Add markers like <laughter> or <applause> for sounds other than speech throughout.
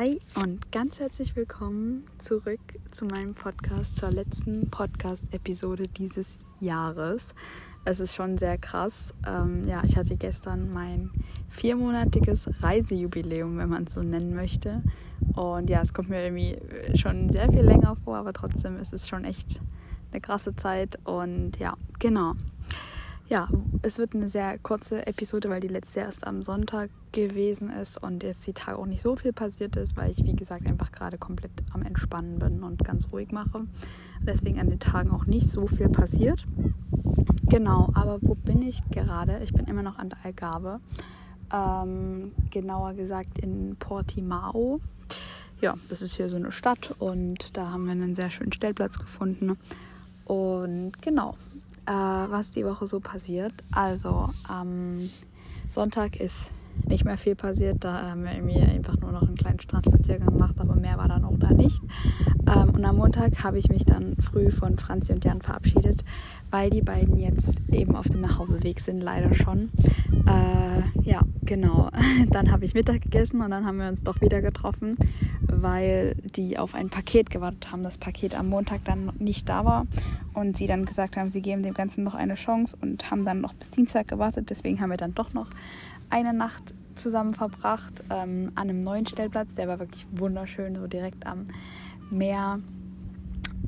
Hi und ganz herzlich willkommen zurück zu meinem Podcast, zur letzten Podcast-Episode dieses Jahres. Es ist schon sehr krass. Ähm, ja, ich hatte gestern mein viermonatiges Reisejubiläum, wenn man es so nennen möchte. Und ja, es kommt mir irgendwie schon sehr viel länger vor, aber trotzdem ist es schon echt eine krasse Zeit. Und ja, genau. Ja, es wird eine sehr kurze Episode, weil die letzte erst am Sonntag gewesen ist und jetzt die Tage auch nicht so viel passiert ist, weil ich, wie gesagt, einfach gerade komplett am Entspannen bin und ganz ruhig mache. Deswegen an den Tagen auch nicht so viel passiert. Genau, aber wo bin ich gerade? Ich bin immer noch an der Algarve. Ähm, genauer gesagt in Portimao. Ja, das ist hier so eine Stadt und da haben wir einen sehr schönen Stellplatz gefunden. Und genau, äh, was die Woche so passiert. Also am Sonntag ist nicht mehr viel passiert. Da haben wir irgendwie einfach nur noch einen kleinen Strandspaziergang gemacht, aber mehr war dann auch da nicht. Ähm, und am Montag habe ich mich dann früh von Franzi und Jan verabschiedet, weil die beiden jetzt eben auf dem Nachhauseweg sind, leider schon. Äh, ja, genau. <laughs> Dann habe ich Mittag gegessen und dann haben wir uns doch wieder getroffen, weil die auf ein Paket gewartet haben. Das Paket am Montag dann nicht da war und sie dann gesagt haben, sie geben dem Ganzen noch eine Chance und haben dann noch bis Dienstag gewartet. Deswegen haben wir dann doch noch eine Nacht zusammen verbracht ähm, an einem neuen Stellplatz. Der war wirklich wunderschön, so direkt am Meer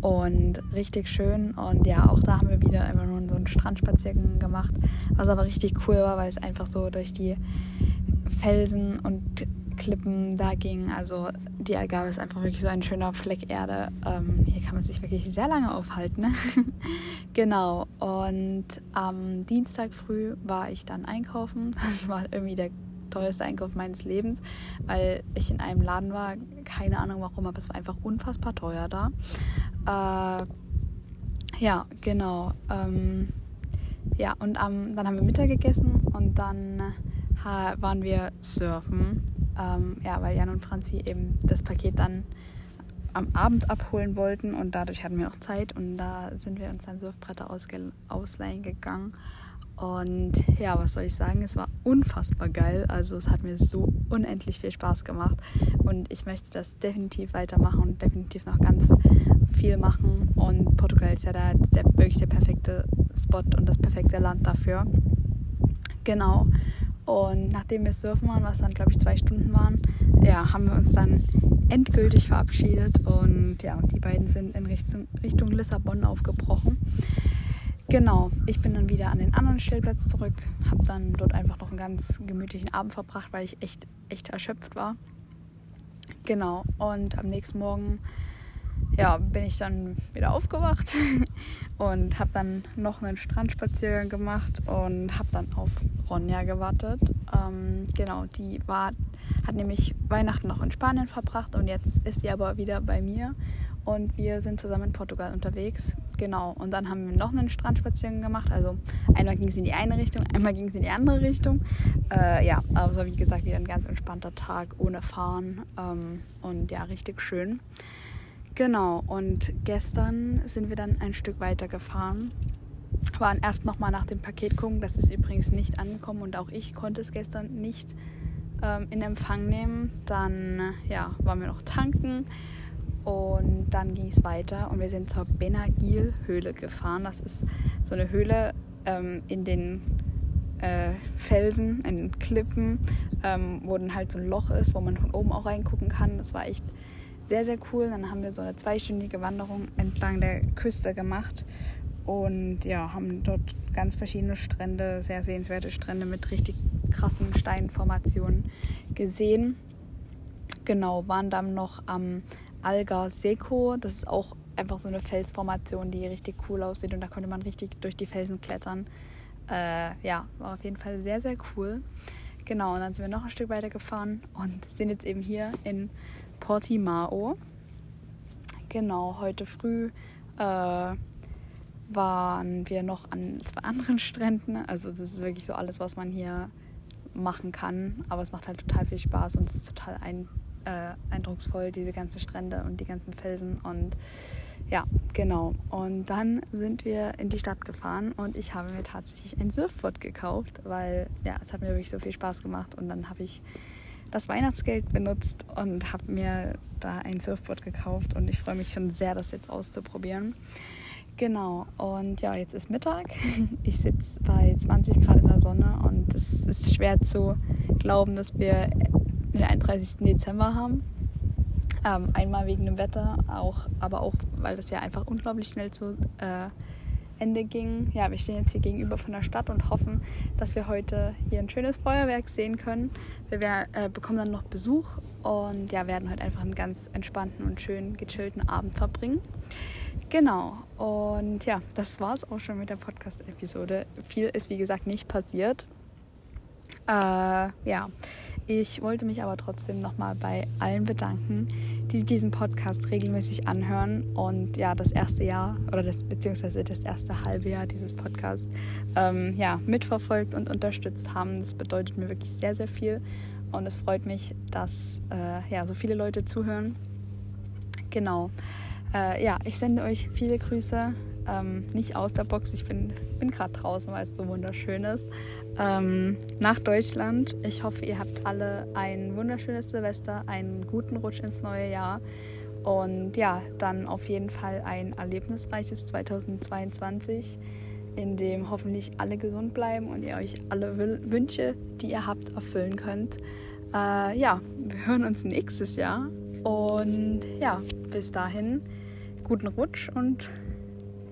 und richtig schön. Und ja, auch da haben wir wieder einfach nur so einen Strandspaziergang gemacht, was aber richtig cool war, weil es einfach so durch die Felsen und Klippen da ging. Also die Algarve ist einfach wirklich so ein schöner Fleck Erde. Ähm, hier kann man sich wirklich sehr lange aufhalten. <laughs> Genau. Und am Dienstag früh war ich dann einkaufen. Das war irgendwie der teuerste Einkauf meines Lebens, weil ich in einem Laden war. Keine Ahnung warum, aber es war einfach unfassbar teuer da. Äh, ja, genau. Ähm, ja, und ähm, dann haben wir Mittag gegessen und dann äh, waren wir surfen ähm, ja, weil Jan und Franzi eben das Paket dann am Abend abholen wollten und dadurch hatten wir noch Zeit und da sind wir uns dann Surfbretter ausleihen gegangen. Und ja, was soll ich sagen? Es war unfassbar geil. Also es hat mir so unendlich viel Spaß gemacht. Und ich möchte das definitiv weitermachen und definitiv noch ganz viel machen. Und Portugal ist ja da der, wirklich der perfekte Spot und das perfekte Land dafür. Genau. Und nachdem wir surfen waren, was dann glaube ich zwei Stunden waren, ja, haben wir uns dann endgültig verabschiedet und ja, die beiden sind in Richtung, Richtung Lissabon aufgebrochen. Genau, ich bin dann wieder an den anderen Stellplatz zurück, habe dann dort einfach noch einen ganz gemütlichen Abend verbracht, weil ich echt, echt erschöpft war. Genau, und am nächsten Morgen ja, bin ich dann wieder aufgewacht <laughs> und habe dann noch einen Strandspaziergang gemacht und habe dann auf Ronja gewartet. Ähm, genau, die war, hat nämlich Weihnachten noch in Spanien verbracht und jetzt ist sie aber wieder bei mir und wir sind zusammen in Portugal unterwegs. Genau, und dann haben wir noch einen Strandspaziergang gemacht. Also einmal ging es in die eine Richtung, einmal ging es in die andere Richtung. Äh, ja, aber wie gesagt, wieder ein ganz entspannter Tag ohne Fahren ähm, und ja, richtig schön. Genau, und gestern sind wir dann ein Stück weiter gefahren. Waren erst nochmal nach dem Paket gucken. Das ist übrigens nicht angekommen und auch ich konnte es gestern nicht ähm, in Empfang nehmen. Dann ja, waren wir noch tanken und dann ging es weiter und wir sind zur Benagil-Höhle gefahren. Das ist so eine Höhle ähm, in den äh, Felsen, in den Klippen, ähm, wo dann halt so ein Loch ist, wo man von oben auch reingucken kann. Das war echt sehr, sehr cool. Dann haben wir so eine zweistündige Wanderung entlang der Küste gemacht und ja, haben dort ganz verschiedene Strände, sehr sehenswerte Strände mit richtig krassen Steinformationen gesehen. Genau, waren dann noch am Algar Seco. Das ist auch einfach so eine Felsformation, die richtig cool aussieht und da konnte man richtig durch die Felsen klettern. Äh, ja, war auf jeden Fall sehr, sehr cool. Genau, und dann sind wir noch ein Stück weiter gefahren und sind jetzt eben hier in Portimao. Genau, heute früh äh, waren wir noch an zwei anderen Stränden. Also das ist wirklich so alles, was man hier machen kann. Aber es macht halt total viel Spaß und es ist total ein, äh, eindrucksvoll, diese ganzen Strände und die ganzen Felsen. Und ja, genau. Und dann sind wir in die Stadt gefahren und ich habe mir tatsächlich ein Surfboard gekauft, weil ja, es hat mir wirklich so viel Spaß gemacht. Und dann habe ich das Weihnachtsgeld benutzt und habe mir da ein Surfboard gekauft und ich freue mich schon sehr, das jetzt auszuprobieren. Genau, und ja, jetzt ist Mittag. <laughs> Ich sitze bei 20 Grad in der Sonne und es ist schwer zu glauben, dass wir den 31. Dezember haben. Ähm, einmal wegen dem Wetter, auch, aber auch, weil das ja einfach unglaublich schnell zu äh, Ende ging. Ja, wir stehen jetzt hier gegenüber von der Stadt und hoffen, dass wir heute hier ein schönes Feuerwerk sehen können. Wir, wir äh, bekommen dann noch Besuch und ja, werden heute einfach einen ganz entspannten und schönen, gechillten Abend verbringen. Genau, und ja, das war es auch schon mit der Podcast-Episode. Viel ist, wie gesagt, nicht passiert. Äh, ja, ich wollte mich aber trotzdem nochmal bei allen bedanken, die diesen Podcast regelmäßig anhören und ja, das erste Jahr oder das beziehungsweise das erste halbe Jahr dieses Podcasts ähm, ja, mitverfolgt und unterstützt haben. Das bedeutet mir wirklich sehr, sehr viel und es freut mich, dass äh, ja, so viele Leute zuhören. Genau. Äh, ja, ich sende euch viele Grüße. Ähm, nicht aus der Box, ich bin, bin gerade draußen, weil es so wunderschön ist. Ähm, nach Deutschland. Ich hoffe, ihr habt alle ein wunderschönes Silvester, einen guten Rutsch ins neue Jahr und ja, dann auf jeden Fall ein erlebnisreiches 2022, in dem hoffentlich alle gesund bleiben und ihr euch alle Wünsche, die ihr habt, erfüllen könnt. Äh, ja, wir hören uns nächstes Jahr und ja, bis dahin guten Rutsch und